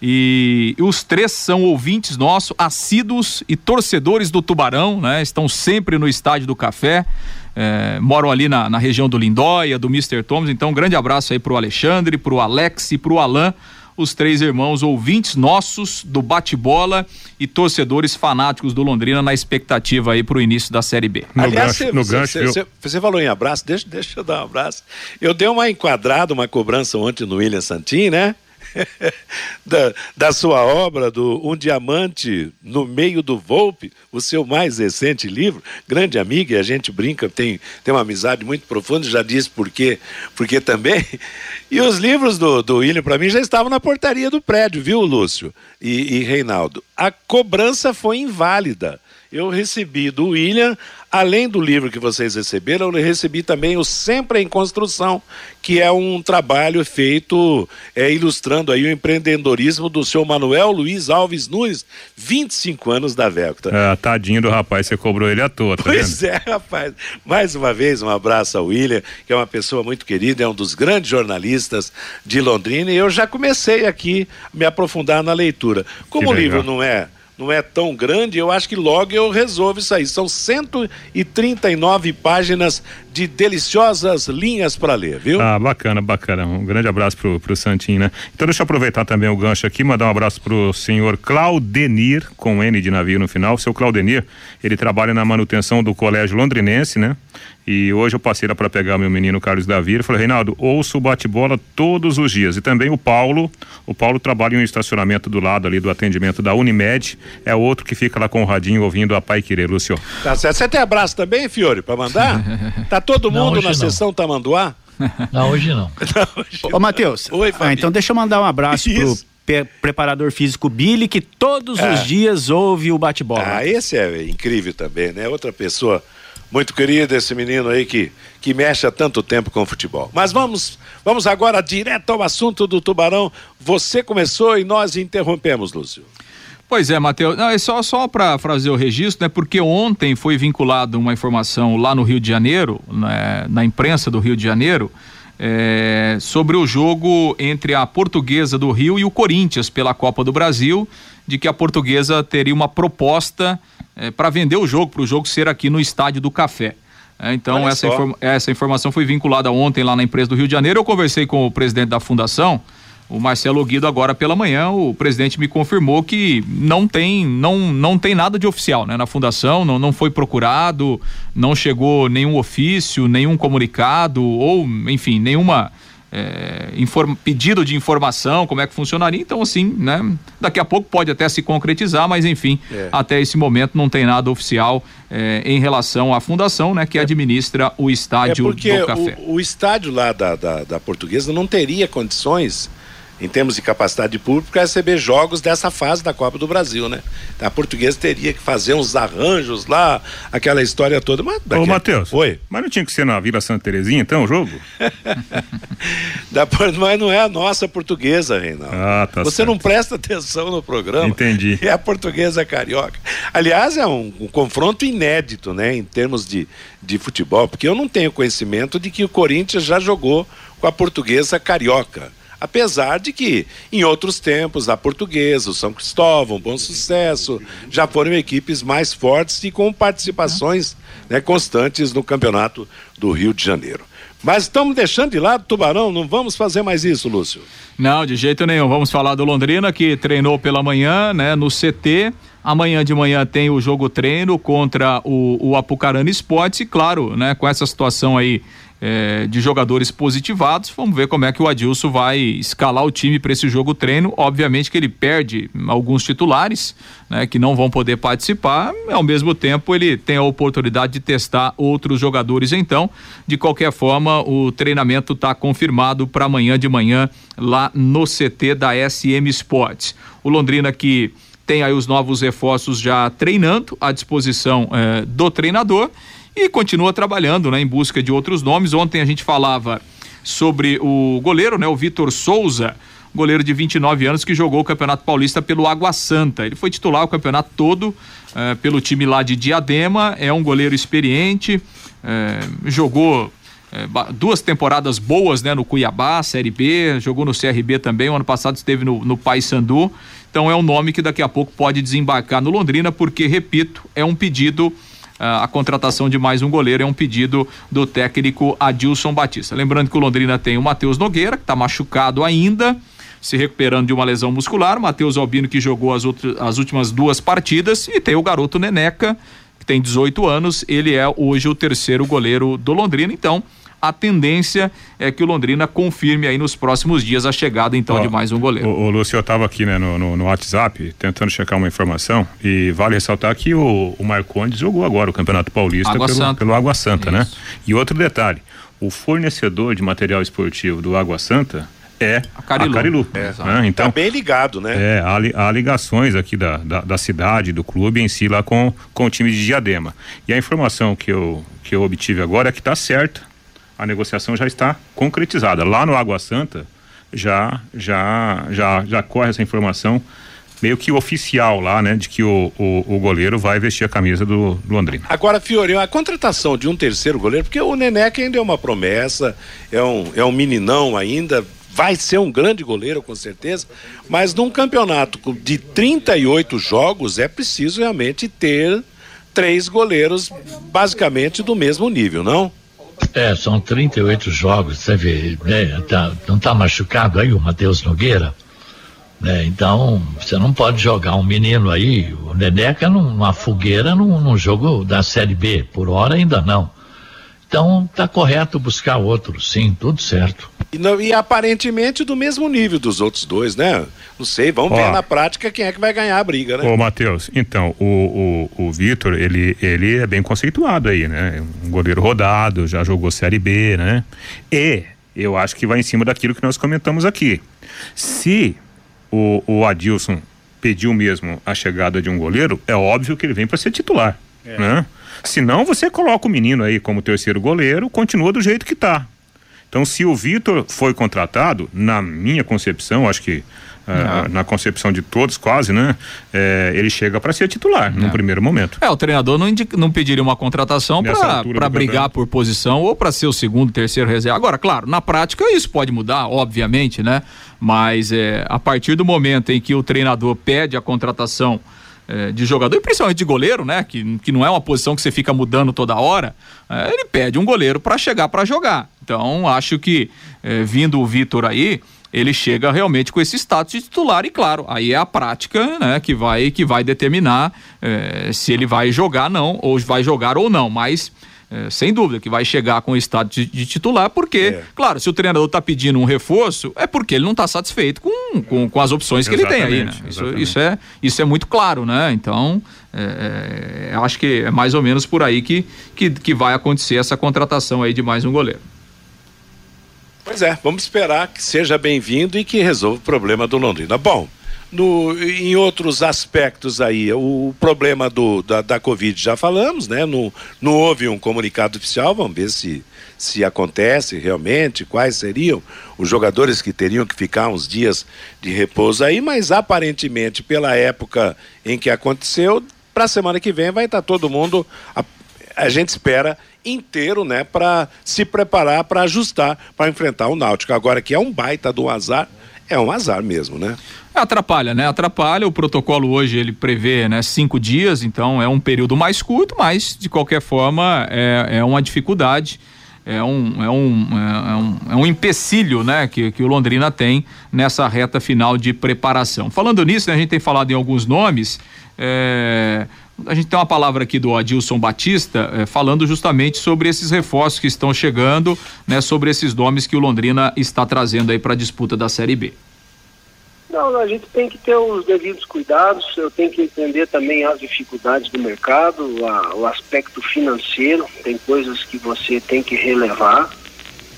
E, e, os três são ouvintes nossos, assíduos e torcedores do Tubarão, né? Estão sempre no Estádio do Café. É, moram ali na, na, região do Lindóia, do Mr. Thomas. Então, um grande abraço aí pro Alexandre, pro Alex e pro Alan, os três irmãos ouvintes nossos do bate-bola e torcedores fanáticos do Londrina na expectativa aí pro início da Série B. No Aliás, gancho, no gancho, você, você, você, falou em abraço, deixa, deixa eu dar um abraço. Eu dei uma enquadrada, uma cobrança ontem no William Santin, né? da, da sua obra, do Um Diamante no Meio do Volpe, o seu mais recente livro, grande amigo, e a gente brinca, tem, tem uma amizade muito profunda, já disse por quê, porque também. E os livros do, do William, para mim, já estavam na portaria do prédio, viu, Lúcio e, e Reinaldo? A cobrança foi inválida eu recebi do William, além do livro que vocês receberam, eu recebi também o Sempre em Construção, que é um trabalho feito é, ilustrando aí o empreendedorismo do senhor Manuel Luiz Alves Nunes, 25 anos da Velcta. É, tadinho do rapaz, você cobrou ele à toa, tá Pois vendo? é, rapaz. Mais uma vez, um abraço ao William, que é uma pessoa muito querida, é um dos grandes jornalistas de Londrina, e eu já comecei aqui a me aprofundar na leitura. Como o livro não é não é tão grande, eu acho que logo eu resolvo isso aí. São 139 páginas de deliciosas linhas para ler, viu? Ah, bacana, bacana. Um grande abraço pro, pro Santinho, né? Então deixa eu aproveitar também o gancho aqui, mandar um abraço pro senhor Claudenir, com N de navio no final. O seu Claudenir, ele trabalha na manutenção do colégio londrinense, né? E hoje eu passei lá para pegar meu menino Carlos Davi. Ele falou: Reinaldo, ouço o bate-bola todos os dias. E também o Paulo. O Paulo trabalha em um estacionamento do lado ali do atendimento da Unimed. É outro que fica lá com o radinho ouvindo a Pai Querer, Lúcio. Tá certo. Você tem abraço também, Fiore, para mandar? tá todo mundo não, na não. sessão Tamanduá? Não, hoje não. não hoje Ô, Matheus. Oi, ah, então deixa eu mandar um abraço Isso. pro preparador físico Billy, que todos ah. os dias ouve o bate-bola. Ah, esse é incrível também, né? Outra pessoa muito querida, esse menino aí que, que mexe há tanto tempo com o futebol. Mas vamos, vamos agora direto ao assunto do Tubarão. Você começou e nós interrompemos, Lúcio. Pois é, Matheus. Não, é só, só para fazer o registro, né? Porque ontem foi vinculado uma informação lá no Rio de Janeiro, né, na imprensa do Rio de Janeiro, é, sobre o jogo entre a Portuguesa do Rio e o Corinthians pela Copa do Brasil, de que a Portuguesa teria uma proposta é, para vender o jogo, para o jogo ser aqui no Estádio do Café. É, então, essa, informa essa informação foi vinculada ontem lá na empresa do Rio de Janeiro. Eu conversei com o presidente da fundação o Marcelo Guido agora pela manhã, o presidente me confirmou que não tem, não, não tem nada de oficial, né? Na fundação, não, não foi procurado, não chegou nenhum ofício, nenhum comunicado ou, enfim, nenhuma é, inform, pedido de informação, como é que funcionaria. Então, assim, né? Daqui a pouco pode até se concretizar, mas enfim, é. até esse momento não tem nada oficial é, em relação à fundação, né? Que é. administra o estádio é porque do café. O, o estádio lá da, da, da portuguesa não teria condições em termos de capacidade de público, para receber jogos dessa fase da Copa do Brasil, né? A portuguesa teria que fazer uns arranjos lá, aquela história toda. Mas daqui... Ô, Matheus. Oi. Mas não tinha que ser na Vila Santa Terezinha, então, o jogo? da, mas não é a nossa portuguesa, Reinaldo. Ah, tá Você certo. não presta atenção no programa. Entendi. É a portuguesa carioca. Aliás, é um, um confronto inédito, né? Em termos de, de futebol, porque eu não tenho conhecimento de que o Corinthians já jogou com a portuguesa carioca. Apesar de que, em outros tempos, a Portuguesa, o São Cristóvão, Bom Sucesso, já foram equipes mais fortes e com participações né, constantes no campeonato do Rio de Janeiro. Mas estamos deixando de lado Tubarão, não vamos fazer mais isso, Lúcio. Não, de jeito nenhum. Vamos falar do Londrina, que treinou pela manhã, né, no CT. Amanhã de manhã tem o jogo treino contra o, o Apucarana Esportes e, claro, né, com essa situação aí é, de jogadores positivados. Vamos ver como é que o Adilson vai escalar o time para esse jogo treino. Obviamente que ele perde alguns titulares, né, que não vão poder participar. Ao mesmo tempo, ele tem a oportunidade de testar outros jogadores. Então, de qualquer forma, o treinamento está confirmado para amanhã de manhã lá no CT da SM Sports. O Londrina que tem aí os novos reforços já treinando à disposição eh, do treinador e continua trabalhando né, em busca de outros nomes. Ontem a gente falava sobre o goleiro, né, o Vitor Souza, goleiro de 29 anos que jogou o Campeonato Paulista pelo Água Santa. Ele foi titular o campeonato todo eh, pelo time lá de Diadema, é um goleiro experiente, eh, jogou eh, duas temporadas boas né, no Cuiabá, Série B, jogou no CRB também, o ano passado esteve no, no Paysandu. Então é um nome que daqui a pouco pode desembarcar no Londrina, porque, repito, é um pedido a contratação de mais um goleiro é um pedido do técnico Adilson Batista. Lembrando que o Londrina tem o Matheus Nogueira, que está machucado ainda, se recuperando de uma lesão muscular. Matheus Albino, que jogou as, outras, as últimas duas partidas. E tem o garoto Neneca, que tem 18 anos. Ele é hoje o terceiro goleiro do Londrina. Então, a tendência é que o Londrina confirme aí nos próximos dias a chegada então de mais um goleiro. O, o Lúcio, eu estava aqui né, no, no, no, WhatsApp tentando checar uma informação e vale ressaltar que o, o Marcondes jogou agora o Campeonato Paulista Água pelo, pelo, Água Santa, né? Isso. né? E outro detalhe, o fornecedor de material esportivo do Água Santa é a Carilu. A Carilu é, né? Então, tá bem ligado, né? É, há, há ligações aqui da, da, da, cidade, do clube em si lá com, com o time de Diadema. E a informação que eu, que eu obtive agora é que está certa a negociação já está concretizada. Lá no Água Santa já já já já corre essa informação meio que oficial lá, né, de que o, o, o goleiro vai vestir a camisa do, Londrina. Agora, Fiori, a contratação de um terceiro goleiro, porque o Neneca ainda é uma promessa, é um, é um meninão ainda, vai ser um grande goleiro com certeza, mas num campeonato de 38 jogos é preciso realmente ter três goleiros basicamente do mesmo nível, não? É, são 38 jogos, você vê, né, tá, não está machucado aí o Matheus Nogueira? Né, então, você não pode jogar um menino aí, o Neneca numa fogueira num, num jogo da Série B, por hora ainda não. Então tá correto buscar outro, sim, tudo certo. E, não, e, aparentemente do mesmo nível dos outros dois, né? Não sei, vamos Ó, ver na prática quem é que vai ganhar a briga, né? Ô, Matheus, então, o, o, o Vitor, ele, ele é bem conceituado aí, né? Um goleiro rodado, já jogou Série B, né? E eu acho que vai em cima daquilo que nós comentamos aqui. Se o, o Adilson pediu mesmo a chegada de um goleiro, é óbvio que ele vem para ser titular, é. né? Senão você coloca o menino aí como terceiro goleiro, continua do jeito que tá. Então, se o Vitor foi contratado, na minha concepção, acho que Uh, na concepção de todos, quase, né? É, ele chega para ser titular no primeiro momento. É, o treinador não, indica, não pediria uma contratação para brigar por posição ou para ser o segundo, terceiro reserva. Agora, claro, na prática isso pode mudar, obviamente, né? Mas é, a partir do momento em que o treinador pede a contratação é, de jogador, e principalmente de goleiro, né? Que, que não é uma posição que você fica mudando toda hora. É, ele pede um goleiro para chegar para jogar. Então, acho que é, vindo o Vitor aí, ele chega realmente com esse status de titular e claro, aí é a prática, né, que vai que vai determinar é, se ele vai jogar não ou vai jogar ou não, mas é, sem dúvida que vai chegar com o status de, de titular, porque, é. claro, se o treinador está pedindo um reforço, é porque ele não está satisfeito com, com, com, as opções que exatamente, ele tem aí, né? Isso, isso, é, isso é muito claro, né? Então, é, é, acho que é mais ou menos por aí que, que, que vai acontecer essa contratação aí de mais um goleiro. Pois é, vamos esperar que seja bem-vindo e que resolva o problema do Londrina. Bom, no, em outros aspectos aí, o problema do, da, da Covid já falamos, né? Não, não houve um comunicado oficial, vamos ver se, se acontece realmente, quais seriam os jogadores que teriam que ficar uns dias de repouso aí, mas aparentemente, pela época em que aconteceu, para a semana que vem vai estar tá todo mundo, a, a gente espera, inteiro, né, para se preparar, para ajustar, para enfrentar o Náutico. Agora que é um baita do azar, é um azar mesmo, né? Atrapalha, né? Atrapalha. O protocolo hoje ele prevê né, cinco dias, então é um período mais curto, mas de qualquer forma é, é uma dificuldade. É um, é, um, é, um, é um empecilho né, que, que o Londrina tem nessa reta final de preparação. Falando nisso, né, a gente tem falado em alguns nomes. É, a gente tem uma palavra aqui do Adilson Batista é, falando justamente sobre esses reforços que estão chegando, né, sobre esses nomes que o Londrina está trazendo aí para a disputa da Série B. Não, a gente tem que ter os devidos cuidados, eu tenho que entender também as dificuldades do mercado, a, o aspecto financeiro, tem coisas que você tem que relevar.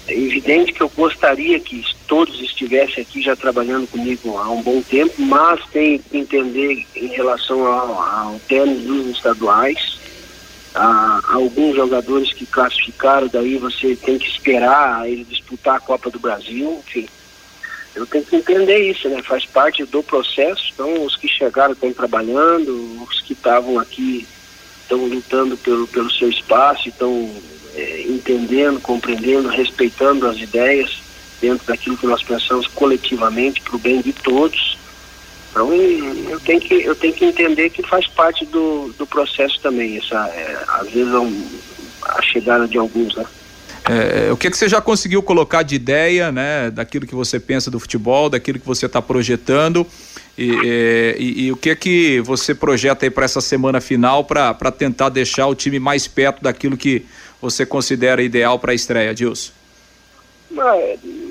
É evidente que eu gostaria que todos estivessem aqui já trabalhando comigo há um bom tempo, mas tem que entender em relação ao, ao término dos estaduais. Há, alguns jogadores que classificaram, daí você tem que esperar ele disputar a Copa do Brasil, enfim eu tenho que entender isso, né? Faz parte do processo. Então, os que chegaram estão trabalhando, os que estavam aqui estão lutando pelo, pelo seu espaço, estão é, entendendo, compreendendo, respeitando as ideias dentro daquilo que nós pensamos coletivamente para o bem de todos. Então, eu tenho que eu tenho que entender que faz parte do, do processo também. Essa, é, às vezes, a, chegada de alguns, né? É, o que, que você já conseguiu colocar de ideia, né, daquilo que você pensa do futebol, daquilo que você está projetando e, é, e, e, o que que você projeta aí para essa semana final para tentar deixar o time mais perto daquilo que você considera ideal para a estreia, Dilson?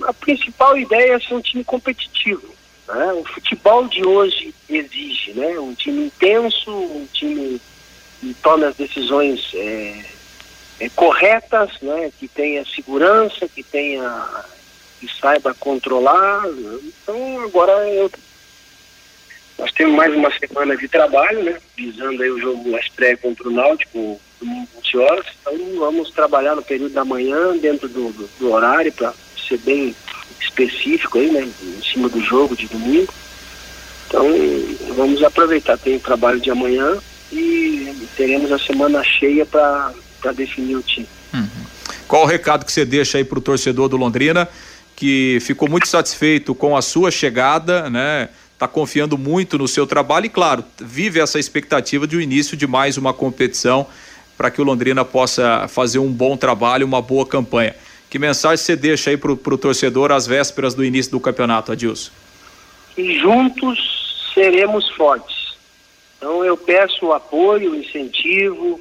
A principal ideia é ser um time competitivo. Né? O futebol de hoje exige né? um time intenso, um time que tome as decisões é, é, corretas, né, que tenha segurança, que tenha que saiba controlar. Então agora eu nós temos mais uma semana de trabalho, né, visando aí o jogo estreia contra o Náutico domingo 11 horas. Então vamos trabalhar no período da manhã dentro do, do, do horário para ser bem específico aí, né, em cima do jogo de domingo. Então vamos aproveitar, tem o trabalho de amanhã e teremos a semana cheia para para definir o time. Uhum. Qual o recado que você deixa aí para o torcedor do Londrina que ficou muito satisfeito com a sua chegada, né? Está confiando muito no seu trabalho e, claro, vive essa expectativa de o um início de mais uma competição para que o Londrina possa fazer um bom trabalho, uma boa campanha. Que mensagem você deixa aí para o torcedor às vésperas do início do campeonato, Adilson? E juntos seremos fortes. Então eu peço o apoio, o incentivo,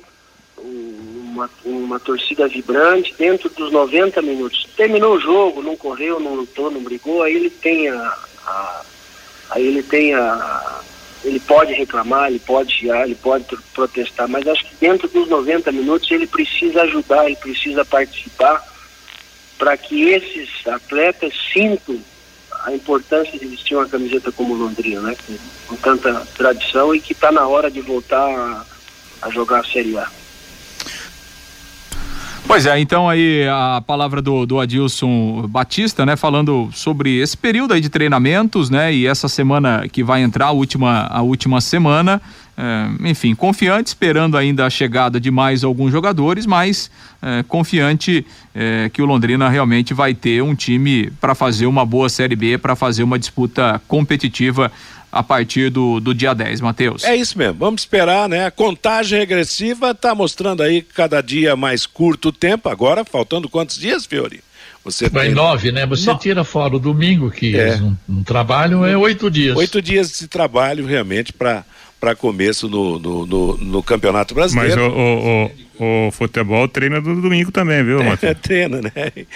uma, uma torcida vibrante dentro dos 90 minutos. Terminou o jogo, não correu, não lutou, não brigou, aí ele tem a, a aí ele tem a ele pode reclamar, ele pode chiar, ele pode protestar, mas acho que dentro dos 90 minutos ele precisa ajudar, ele precisa participar para que esses atletas sintam a importância de vestir uma camiseta como Londrina, né? Com, tanta tradição e que está na hora de voltar a, a jogar a Série A. Pois é, então aí a palavra do, do Adilson Batista, né, falando sobre esse período aí de treinamentos, né, e essa semana que vai entrar, a última, a última semana, é, enfim, confiante, esperando ainda a chegada de mais alguns jogadores, mas é, confiante é, que o Londrina realmente vai ter um time para fazer uma boa Série B, para fazer uma disputa competitiva a partir do, do dia 10, Matheus. É isso mesmo, vamos esperar, né? A contagem regressiva está mostrando aí cada dia mais curto o tempo, agora faltando quantos dias, Fiori? Você Vai tem... nove, né? Você no... tira fora o domingo, que é. um, um trabalho é oito dias. Oito dias de trabalho realmente para para começo no, no, no, no, Campeonato Brasileiro. Mas o, o, o, futebol treina do domingo também, viu, Matheus? É, treina, né?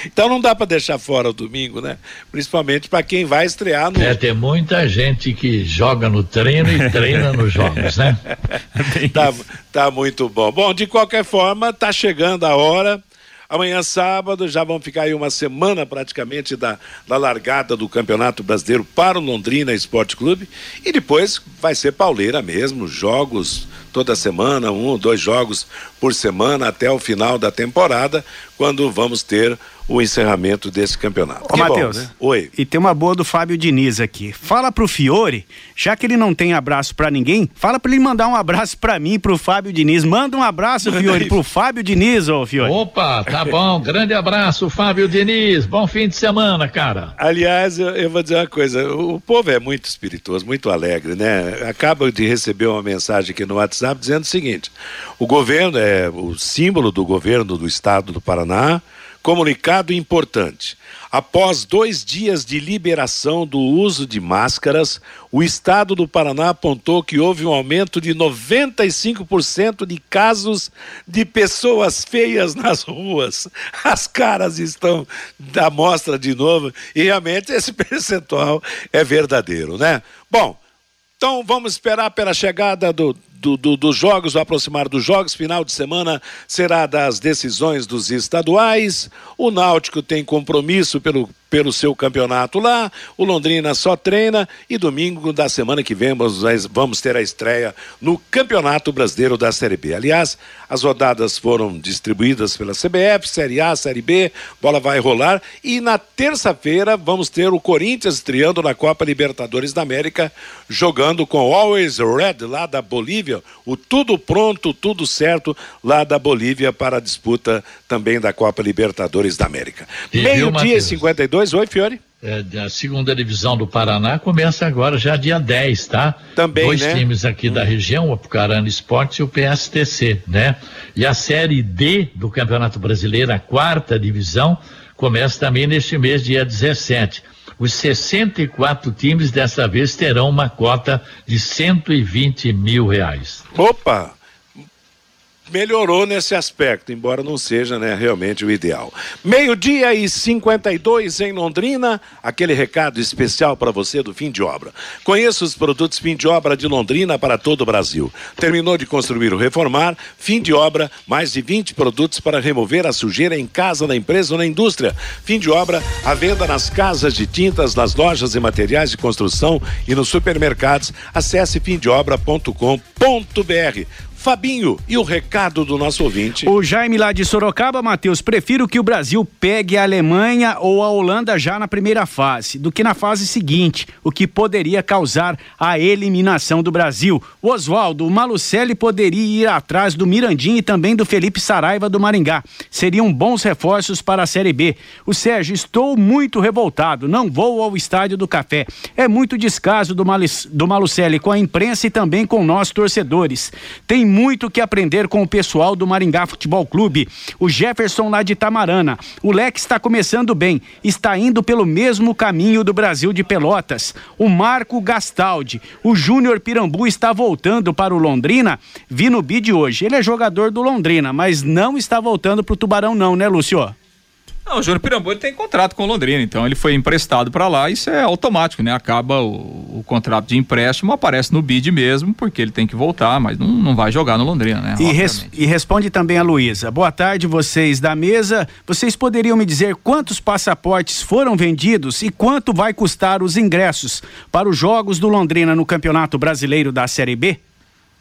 Então não dá para deixar fora o domingo, né? Principalmente para quem vai estrear no. É, tem muita gente que joga no treino e treina nos jogos, né? tá, tá muito bom. Bom, de qualquer forma, tá chegando a hora Amanhã, sábado, já vão ficar aí uma semana praticamente da, da largada do Campeonato Brasileiro para o Londrina Esporte Clube. E depois vai ser pauleira mesmo, jogos toda semana, um, dois jogos por semana até o final da temporada, quando vamos ter o encerramento desse campeonato. Ô, Matheus, né? Oi. E tem uma boa do Fábio Diniz aqui. Fala pro Fiore, já que ele não tem abraço para ninguém, fala para ele mandar um abraço para mim, pro Fábio Diniz. Manda um abraço, Fiore, pro Fábio Diniz, ô Fiore. Opa, tá bom. Grande abraço, Fábio Diniz. Bom fim de semana, cara. Aliás, eu, eu vou dizer uma coisa, o, o povo é muito espirituoso, muito alegre, né? Acaba de receber uma mensagem aqui no WhatsApp dizendo o seguinte: o governo é o símbolo do governo do estado do Paraná Comunicado importante. Após dois dias de liberação do uso de máscaras, o estado do Paraná apontou que houve um aumento de 95% de casos de pessoas feias nas ruas. As caras estão da mostra de novo e realmente esse percentual é verdadeiro, né? Bom, então vamos esperar pela chegada do, do, do, dos jogos, o aproximar dos jogos, final de semana será das decisões dos estaduais. O Náutico tem compromisso pelo pelo seu campeonato lá. O Londrina só treina e domingo da semana que vem vamos ter a estreia no Campeonato Brasileiro da Série B. Aliás, as rodadas foram distribuídas pela CBF, Série A, Série B, bola vai rolar e na terça-feira vamos ter o Corinthians estreando na Copa Libertadores da América, jogando com Always Red lá da Bolívia, o tudo pronto, tudo certo lá da Bolívia para a disputa também da Copa Libertadores da América. Meio-dia e 52 2, oi, Fiore. É, a segunda divisão do Paraná começa agora, já dia 10, tá? Também, Dois né? times aqui hum. da região, o Apucarana Esportes e o PSTC, né? E a Série D do Campeonato Brasileiro, a quarta divisão, começa também neste mês, dia 17. Os 64 times dessa vez terão uma cota de 120 mil reais. Opa! Melhorou nesse aspecto, embora não seja né, realmente o ideal. Meio-dia e 52 em Londrina, aquele recado especial para você do fim de obra. Conheça os produtos fim de obra de Londrina para todo o Brasil. Terminou de construir ou reformar, fim de obra, mais de 20 produtos para remover a sujeira em casa, na empresa ou na indústria. Fim de obra, a venda nas casas de tintas, nas lojas e materiais de construção e nos supermercados. Acesse fimdeobra.com.br. Fabinho, e o recado do nosso ouvinte? O Jaime lá de Sorocaba, Matheus, prefiro que o Brasil pegue a Alemanha ou a Holanda já na primeira fase, do que na fase seguinte, o que poderia causar a eliminação do Brasil. O Oswaldo, o Malucelli poderia ir atrás do Mirandim e também do Felipe Saraiva do Maringá. Seriam bons reforços para a Série B. O Sérgio, estou muito revoltado, não vou ao Estádio do Café. É muito descaso do, Mal do Malucelli com a imprensa e também com nós torcedores. Tem muito que aprender com o pessoal do Maringá Futebol Clube. O Jefferson lá de Tamarana. O Leque está começando bem, está indo pelo mesmo caminho do Brasil de Pelotas. O Marco Gastaldi. O Júnior Pirambu está voltando para o Londrina. Vi no bid hoje. Ele é jogador do Londrina, mas não está voltando para o Tubarão, não, né, Lúcio? Não, o Júnior Pirambu ele tem contrato com o Londrina, então ele foi emprestado para lá, isso é automático, né? Acaba o, o, contrato de empréstimo, aparece no bid mesmo, porque ele tem que voltar, mas não, não vai jogar no Londrina, né? E, res, e responde também a Luísa. Boa tarde, vocês da mesa. Vocês poderiam me dizer quantos passaportes foram vendidos e quanto vai custar os ingressos para os jogos do Londrina no Campeonato Brasileiro da Série B?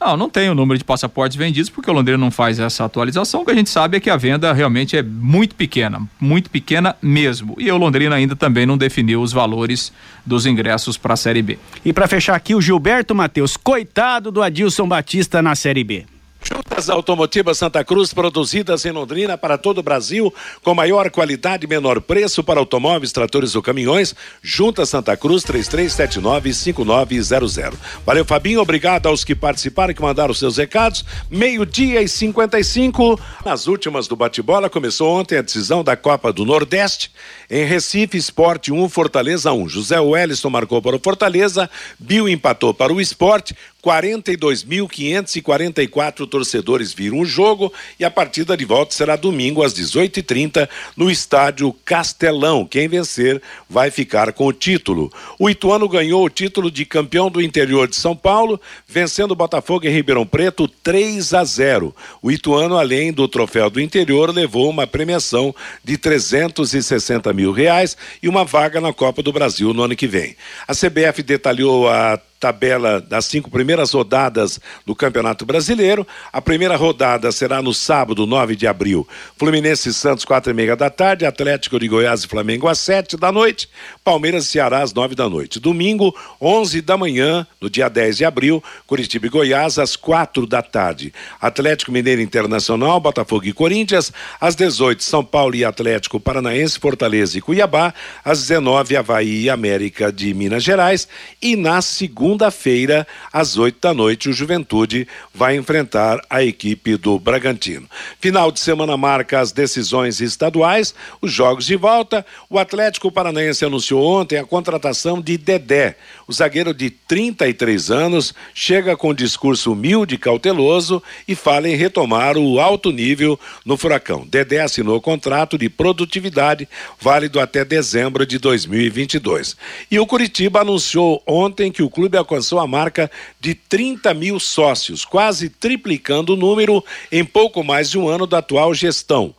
Não, não tem o número de passaportes vendidos porque o Londrina não faz essa atualização. O que a gente sabe é que a venda realmente é muito pequena, muito pequena mesmo. E o Londrina ainda também não definiu os valores dos ingressos para a Série B. E para fechar aqui, o Gilberto Matheus, coitado do Adilson Batista na Série B. Juntas Automotivas Santa Cruz, produzidas em Londrina para todo o Brasil, com maior qualidade e menor preço para automóveis, tratores ou caminhões. Juntas Santa Cruz, 3379-5900. Valeu, Fabinho. Obrigado aos que participaram, que mandaram seus recados. Meio-dia e 55. Nas últimas do bate-bola, começou ontem a decisão da Copa do Nordeste. Em Recife, Esporte 1, Fortaleza 1. José Wellington marcou para o Fortaleza, Bill empatou para o Esporte. 42.544 torcedores viram o jogo e a partida de volta será domingo às 18h30 no estádio Castelão. Quem vencer vai ficar com o título. O Ituano ganhou o título de campeão do interior de São Paulo, vencendo o Botafogo em Ribeirão Preto 3 a 0. O Ituano, além do troféu do interior, levou uma premiação de 360 mil reais e uma vaga na Copa do Brasil no ano que vem. A CBF detalhou a tabela das cinco primeiras rodadas do Campeonato Brasileiro. A primeira rodada será no sábado, 9 de abril. Fluminense e Santos, quatro e meia da tarde. Atlético de Goiás e Flamengo às sete da noite. Palmeiras e Ceará às nove da noite. Domingo, 11 da manhã, no dia 10 de abril, Curitiba e Goiás às quatro da tarde. Atlético Mineiro Internacional, Botafogo e Corinthians às 18. São Paulo e Atlético Paranaense, Fortaleza e Cuiabá às 19. Havaí e América de Minas Gerais. E na segunda segunda-feira, às oito da noite, o Juventude vai enfrentar a equipe do Bragantino. Final de semana marca as decisões estaduais, os jogos de volta. O Atlético Paranaense anunciou ontem a contratação de Dedé. O zagueiro de 33 anos chega com um discurso humilde e cauteloso e fala em retomar o alto nível no Furacão. Dedé assinou contrato de produtividade válido até dezembro de 2022. E o Curitiba anunciou ontem que o clube alcançou a marca de 30 mil sócios, quase triplicando o número em pouco mais de um ano da atual gestão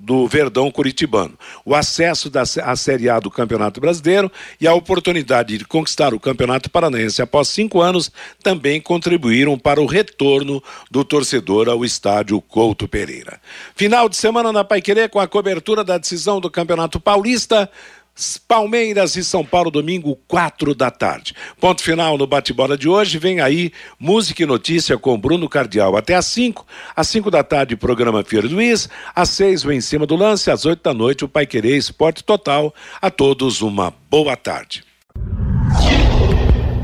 do Verdão Curitibano. O acesso da, à Série A do Campeonato Brasileiro e a oportunidade de conquistar o Campeonato Paranaense após cinco anos também contribuíram para o retorno do torcedor ao estádio Couto Pereira. Final de semana na Paiquerê com a cobertura da decisão do Campeonato Paulista. Palmeiras e São Paulo, domingo, quatro da tarde. Ponto final no bate-bola de hoje. Vem aí música e notícia com Bruno Cardial até às cinco. Às cinco da tarde, programa Fiore Luiz. Às seis, o Em Cima do Lance. Às oito da noite, o Pai Querer Esporte Total. A todos, uma boa tarde.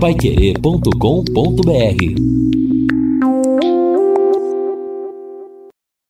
Paiquerê.com.br